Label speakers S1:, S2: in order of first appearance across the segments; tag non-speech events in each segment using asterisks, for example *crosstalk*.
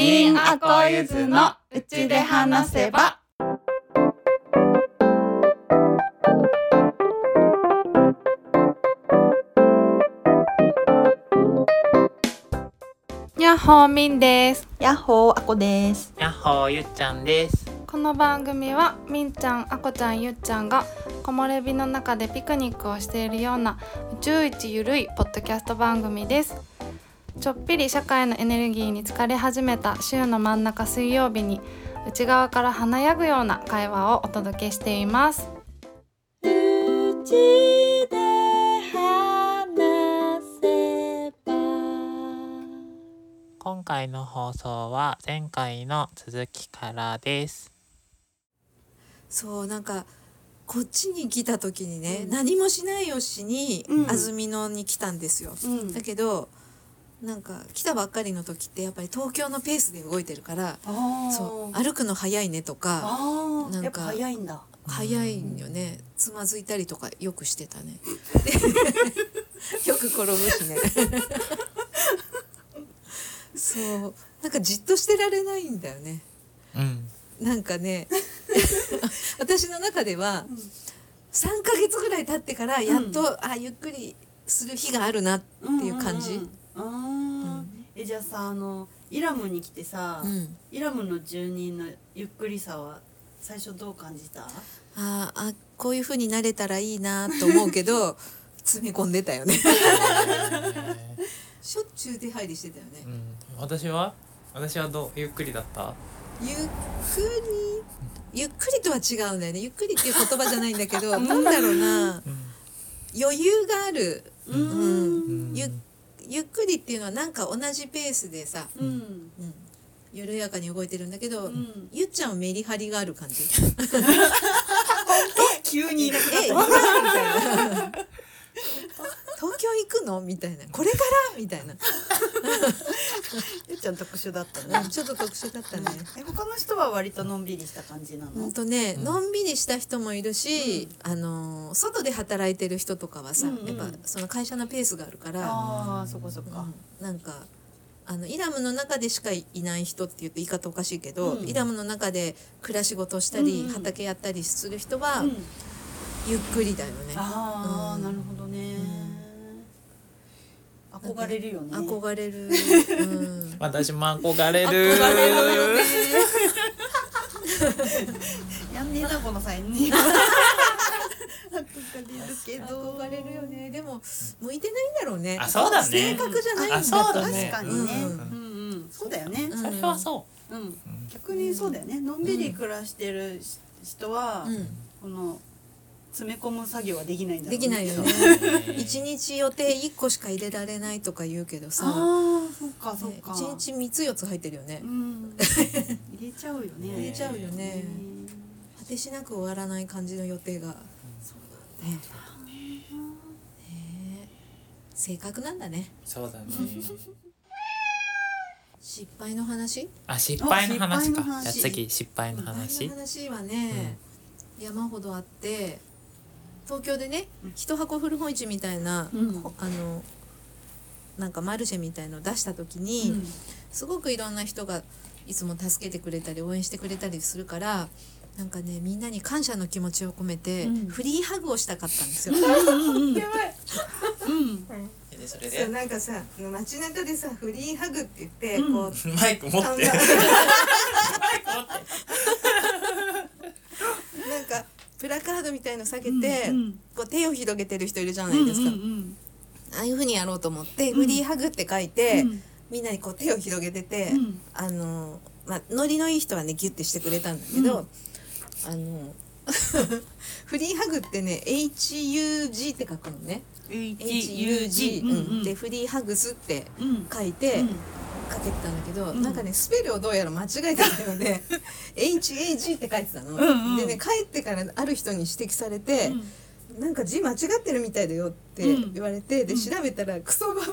S1: ビーンアコユズのうちで話せば。やっほーみんです。
S2: やっほーあこです。
S3: やっほーゆっちゃんです。
S1: この番組はみんちゃんあこちゃんゆっちゃんが木漏れ日の中でピクニックをしているような宇宙一ゆるいポッドキャスト番組ですちょっぴり社会のエネルギーに疲れ始めた週の真ん中水曜日に内側から華やぐような会話をお届けしています。
S2: うちで話せば。
S3: 今回の放送は前回の続きからです。
S4: そうなんかこっちに来た時にね、何もしないよしに、
S2: うん。
S4: 安曇野に来たんですよ、
S2: うん。
S4: だけどなんか来たばっかりの時ってやっぱり東京のペースで動いてるから
S2: あ
S4: そう歩くの早いねとか
S2: あ
S4: なんか
S2: やっぱ早いんだ。
S4: 早いよね。つまずいたりとかよくしてたね。で *laughs* よく転ぶしね。そう。なんかじっとしてられないんだよね。
S3: うん。
S4: なんかね私の中では3ヶ月ぐらい経ってからやっと、あゆっくりする日があるなっていう感じ、
S2: うんうんうんえじゃあさあのイラムに来てさ、
S4: うん。
S2: イラムの住人のゆっくりさは最初どう感じた？
S4: あーあこういう風になれたらいいなと思うけど *laughs* 詰め込んでたよね。しょっちゅう出入りしてたよね。
S3: うん、私は？私はどう？ゆっくりだった？
S4: ゆっくり？ゆっくりとは違うんだよね。ゆっくりっていう言葉じゃないんだけど *laughs* なんだろうな。余裕がある、
S2: う
S4: うん。
S3: ん。
S4: ゆゆっくりっていうのはなんか同じペースでさ、
S2: うん。
S4: うん、緩やかに動いてるんだけど、
S2: ん。
S4: ゆっちゃんはメリハリがある感じ。
S2: 急にいなくな
S4: え、今みたいな。東京行くの？みたいな。これから？みたいな。
S2: ゃん特殊だったね。
S4: ちょっと特殊だったね。
S2: え他の人は割とのんびりした感じなの、
S4: ほんとね、のんびりした人もいるし、あのー外で働いてる人とかはさ、
S2: うんうん。
S4: やっぱその会社のペースがあるから、
S2: ああそこそこ。か、
S4: うん。なんかあのイラムの中でしかいない人って言うと言い方おかしいけど、
S2: うん。
S4: イラムの中で暮らし事をしたり、
S2: うん。うん
S4: 畑やったりする人は、
S2: うん。
S4: ゆっくりだよね。
S2: ああ、
S4: うん。
S2: なるほどね、憧れるよね。
S4: 憧れる。うん。
S3: 私も憧れる。
S4: 憧れるよね。
S2: やんねえなこの際に憧れるけど。
S4: 憧れるよね。でも向いてないんだろうね。
S3: あそうだね。
S4: 性格じゃないんだ
S3: あそうだ
S2: 確
S3: ね
S2: かにね、
S4: う
S2: うんんうん。そうだよね、
S4: うん。
S3: それはそ
S2: う。ん。逆にそうだよね。のんびり暮らしてる人は、
S4: うん。
S2: この詰め込む作業はできないんだろう
S4: できないよ
S3: う。
S4: ね。*laughs* 一日予定一個しか入れられないとか言うけどさ。
S2: ああそっかそっ
S4: ね
S2: か、
S4: 一日三つ四つ入ってるよね
S2: う。ん *laughs* 入れちゃうよね
S4: 入れちゃうよね
S2: うん
S4: 果てしなく終わらない感じの予定が。ね。ね性格なんだね。
S3: そうだね。*laughs*
S4: 失敗の話？
S3: あ失敗の話か
S2: あ失敗の。話
S3: じゃあ次失敗の
S4: 失敗
S3: 話
S4: の。話はね、山ほどあって東京でね一箱古本市みたいな、
S2: うん。
S4: ほあのなんかマルシェみたいのを出した時に、
S2: うん。
S4: すごくいろんな人がいつも助けてくれたり応援してくれたりするからなんかねみんなに感謝の気持ちを込めて、
S2: うん。
S4: フリーハグをしたかったんですよ。
S2: うん
S4: やばい。
S2: うん。
S3: でそれ
S4: そうなんかさ街中でさフリーハグって言って、
S2: うん。
S4: こう
S3: マイク持って。*laughs*
S4: プラカードみたいの下げて、
S2: うん
S4: こう手を広げてる人いるじゃないですか。
S2: うんうん。
S4: ああいう風にやろうと思って、フリーハグって書いて、
S2: うん。
S4: みんなにこう手を広げてて、
S2: うん。
S4: あのまあノリのいい人はねギュッてしてくれたんだけど、
S2: うん。
S4: あの *laughs* フリーハグってね HUG って書くのね。
S2: HUG
S4: うん
S2: うん。
S4: でフリーハグスって
S2: うん。
S4: 書いて、
S2: うん
S4: かけてたんだけど、
S2: ん。
S4: なんかねスペルをどうやら間違えたようで *laughs* HAG って書いてたの、
S2: んうん。
S4: でね帰ってからある人に指摘されて、なんか字間違ってるみたいだよって
S2: うん。
S4: 言われて、で調べたらクソババ *laughs*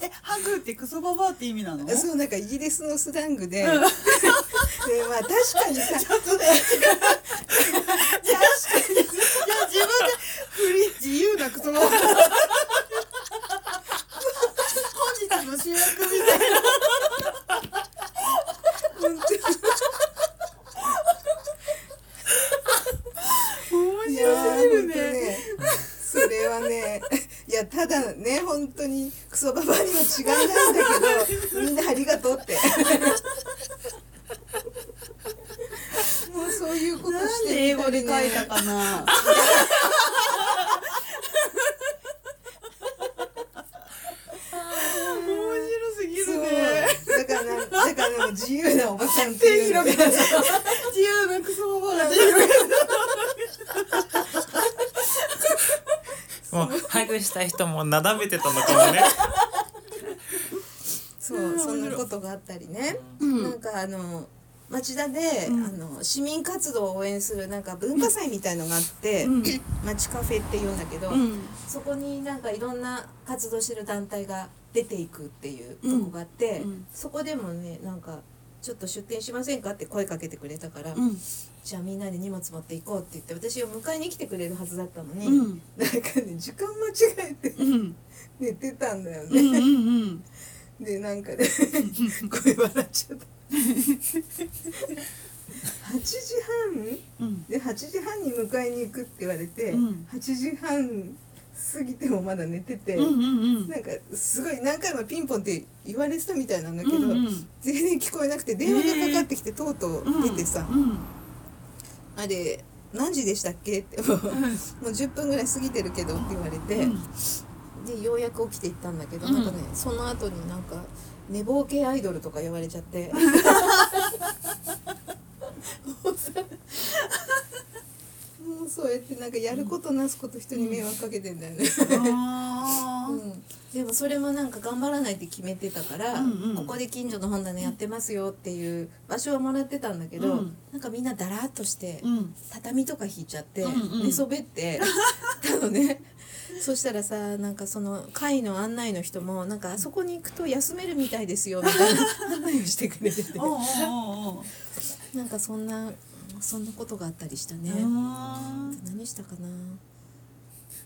S2: えハグってクソババアって意味なの？
S4: アそうなんかイギリスのスラングで、*laughs* でまあ確かにさ。
S2: いや自分でフリー自由なクソババア本日の主役みたいな
S4: いやー本当ねそれはねいやただね本当にクソババアには違いないんだけどみんなありがとうって。もうそういうことして
S2: で英語で書いたかな。
S4: 自由なおばさんっていう
S2: 自由なクソババアが手広げ
S3: もうハグした人もなだめてたのかもね。*laughs*
S4: そうそんなことがあったりね、
S2: うん。
S4: なんかあの町田で、
S2: うん。
S4: あの市民活動を応援するなんか文化祭みたいのがあって、
S2: うん。
S4: 町カフェっていうんだけど、
S2: うん。
S4: そこになんかいろんな活動してる団体が出ていくっていうとこがあって、
S2: うん。
S4: そこでもねなんかちょっと出店しませんかって声かけてくれたから、
S2: うん
S4: じゃあみんなで荷物持って行こうって言って私を迎えに来てくれるはずだったのに、
S2: うん。
S4: なんかね時間間違えて
S2: うん。
S4: 寝てたんだよ
S2: うんう
S4: ね。
S2: んうん。
S4: でなんかね声笑っちゃった。8時半？
S2: うん。
S4: で8時半に迎えに行くって言われて、
S2: うん。
S4: 8時半過ぎてもまだ寝てて、
S2: うんうんうん。
S4: なんかすごい何回もピンポンって言われてたみたいなんだけど、
S2: うんうん。
S4: 全然聞こえなくて電話がかかってきてとうとう出てさ「
S2: うん
S4: あれ何時でしたっけ?」ってもうもう10分ぐらい過ぎてるけどって言われて、
S2: うん
S4: でようやく起きていったんだけど、
S2: うん
S4: なんかねその後になんか寝坊系アイドルとか言われちゃって。*laughs* もうそうやってなんかやることなすこと人に迷惑かけてんだよね。でもそれもなんか頑張らないって決めてたから、
S2: うんうん。
S4: ここで近所の本棚やってますよっていう場所はもらってたんだけど、
S2: うん。
S4: なんかみんなだらっとして、
S2: うん。
S4: 畳とか引いちゃって、
S2: うんうん
S4: 寝そべって *laughs* たのねそしたらさなんかその会の案内の人もなんかあそこに行くと休めるみたいですよみたいな案内をしてくれてて。*laughs* なんかそんなそんなことがあったりしたね。
S2: あ
S4: 何したかな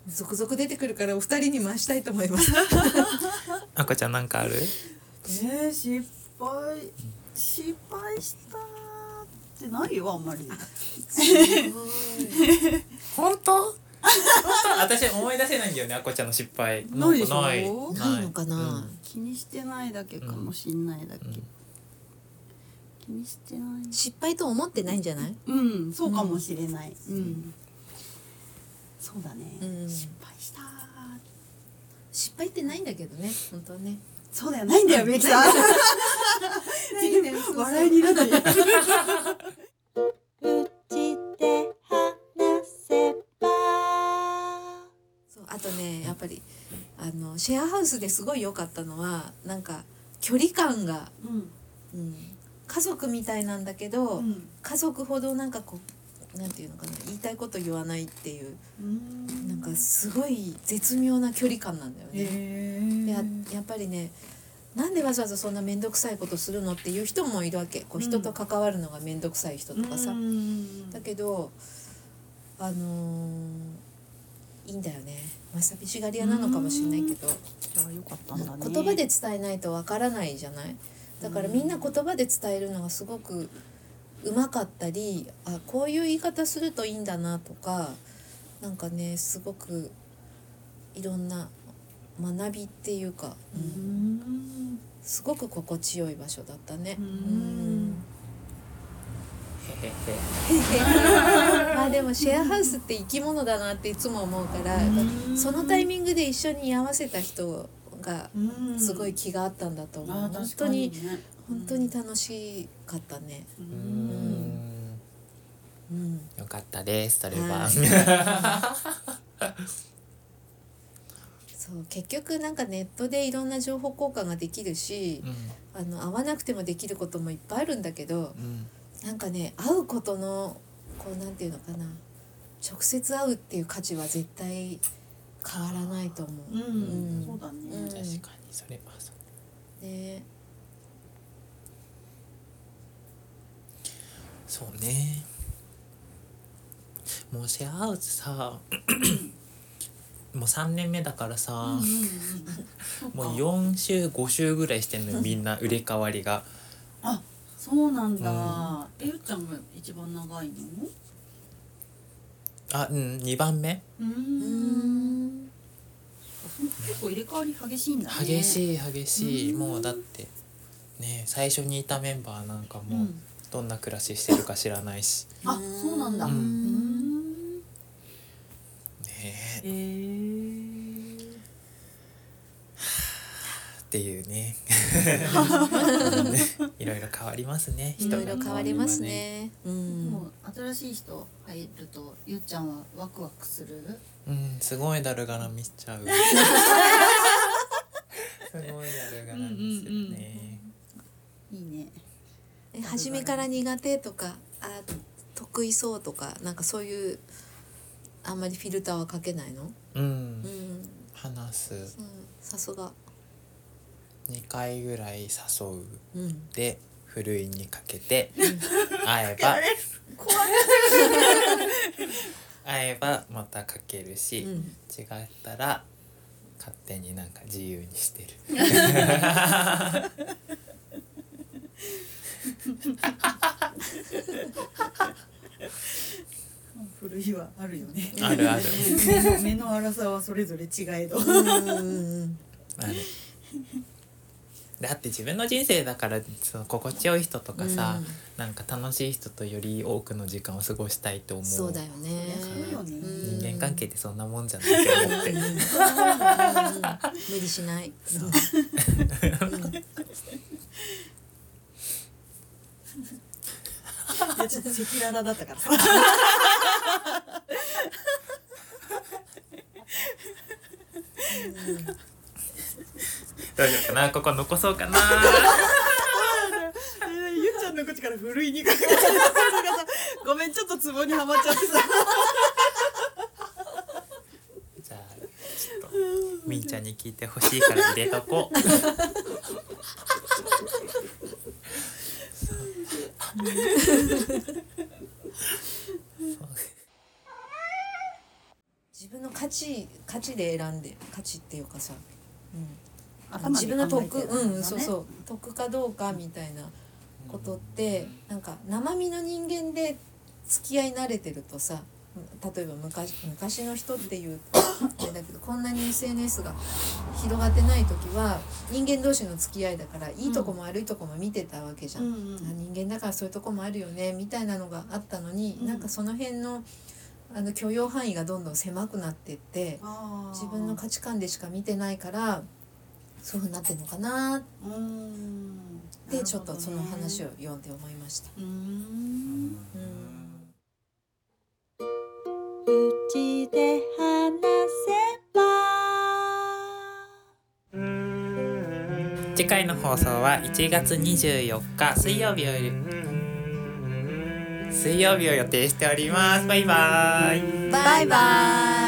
S4: 続々出てくるからお二人に回したいと思います。*laughs*
S3: 赤ちゃんなんかある？
S2: ーえー、失敗失敗したってないよあんまり。
S3: 本当？本当私思い出せないんだよね赤ちゃんの失敗。
S2: ないでしょ？
S3: ない。
S4: ないのかな？
S3: うん。
S2: 気にしてないだけかもしんないだけ、
S3: うん。
S2: 気にしてない。
S4: 失敗と思ってないんじゃない？
S2: うんそうかもしれない。うん、そうだね、
S4: うん。
S2: 失敗した
S4: 失敗ってないんだけどね、本当はね。
S2: そうだよ。ないんだよベキさん笑いになって
S4: そうあとねやっぱりあのシェアハウスですごい良かったのはなんか距離感が、
S2: うん。
S4: うん、家族みたいなんだけど、
S2: うん。
S4: 家族ほどなんかこうなんていうのかな言いたいこと言わないっていう
S2: うん。
S4: なんかすごい絶妙な距離感なんだよね。や
S2: ー。
S4: やっぱりねなんでわざわざそんな面倒くさいことするのっていう人もいるわけ。こう人と関わるのが面倒くさい人とかさ、
S2: うん。
S4: だけどあのーいいんだよね、まあ、寂しがり屋なのかもしれないけど、言葉で伝えないとわからないじゃない。だからみんな言葉で伝えるのがすごくうまかったりあこういう言い方するといいんだなとかなんかねすごくいろんな学びっていうか、
S2: う
S4: うん。
S2: ん
S4: すごく心地よい場所だったね。*laughs* まあでもシェアハウスって生き物だなっていつも思うからそのタイミングで一緒に居合わせた人が
S2: うん。
S4: すごい気があったんだと思う、本当に
S2: ね
S4: 本当に楽しかったね。
S2: う
S3: うん。ん
S4: うん。
S3: よかったですそれは、
S4: はい。*laughs* そう結局なんかネットでいろんな情報交換ができるし
S3: うん。
S4: あの会わなくてもできることもいっぱいあるんだけど
S3: うん。
S4: なんかね会うことのこうなんていうのかな。直接会うっていう価値は絶対変わらないと思う。
S2: うん。
S4: うん。
S2: そうだね。
S4: うん
S3: 確かにそれはそう。
S4: ね
S3: そうね。もうシェアハウスさ *coughs* もう3年目だからさ、*laughs* もう4週5週ぐらいしてんのよみんな入れ替わりが。
S2: あそうなんだ、えゆっちゃんが一番長いの？
S3: あうん2番目。
S2: う
S4: ん。ん
S2: 結構入れ替わり激しいんだね。い、
S3: 激しい激しい。
S2: うん。
S3: もうだってね最初にいたメンバーなんかもう
S2: うん、
S3: どんな暮らししてるか知らないし。
S2: あそうなんだ。
S3: う
S2: うんん
S3: ね
S2: え。ー、
S3: っていうね。いろいろ変わりますね。
S4: いろいろ変わりますね。うん。
S2: もう新しい人入るとゆっちゃんはワクワクする？
S3: うんすごいだるがらみしちゃう。*laughs* すごいだるがらみするね。
S2: いいね。
S4: え初めから苦手とかあ得意そうとかなんかそういうあんまりフィルターはかけないの？
S3: うん
S4: うん。
S3: 話す
S4: うんさすが。
S3: 2回ぐらい誘う
S4: うん。
S3: でふるいにかけて会えば
S2: 怖い
S3: 会えばまたかけるし、
S4: うん。
S3: 違ったら勝手になんか自由にしてる *laughs*
S2: 古いはあるよね。
S3: あるある。
S2: 目の粗さはそれぞれ違えど。
S4: うんうんうん。
S3: ある。だって自分の人生だからその心地よい人とかさ、
S4: うん。
S3: なんか楽しい人とより多くの時間を過ごしたいと思う。
S4: そうだよね。
S2: そうよね。
S4: うん
S3: 人間関係ってそんなもんじゃないと思って。
S4: 無理しない。*laughs*
S3: そう
S2: いやちょっと赤裸々だったからさ。
S3: 大丈夫かな？ここ残そうかな。*laughs*
S2: ゆっちゃんの口から古いにかけてさごめんちょっとツボにはまっちゃってさ。
S3: じゃあちょっとみーちゃんに聞いてほしいから入れとこう *laughs*
S4: 自分の価値価値で選んで価値っていうかさ、うん、
S2: 頭
S4: 自分の得うんそうそう。得かどうかみたいなことってなんか生身の人間で付き合い慣れてるとさ例えば昔昔の人っていうあれだけどこんなに SNS が広がってない時は人間同士の付き合いだからいいとこも悪いとこも見てたわけじゃん。
S2: うん
S4: 人間だからそういうとこもあるよねみたいなのがあったのに、
S2: うん。
S4: なんかその辺のあの許容範囲がどんどん狭くなってって自分の価値観でしか見てないからそういうふうになってるのかなってちょっとその話を
S2: う
S4: 読んで思いました。うん
S2: うちで話せば。
S3: 次回の放送は1月24日水曜日より。水曜日を予定しております。バイバイ。
S4: バイバイ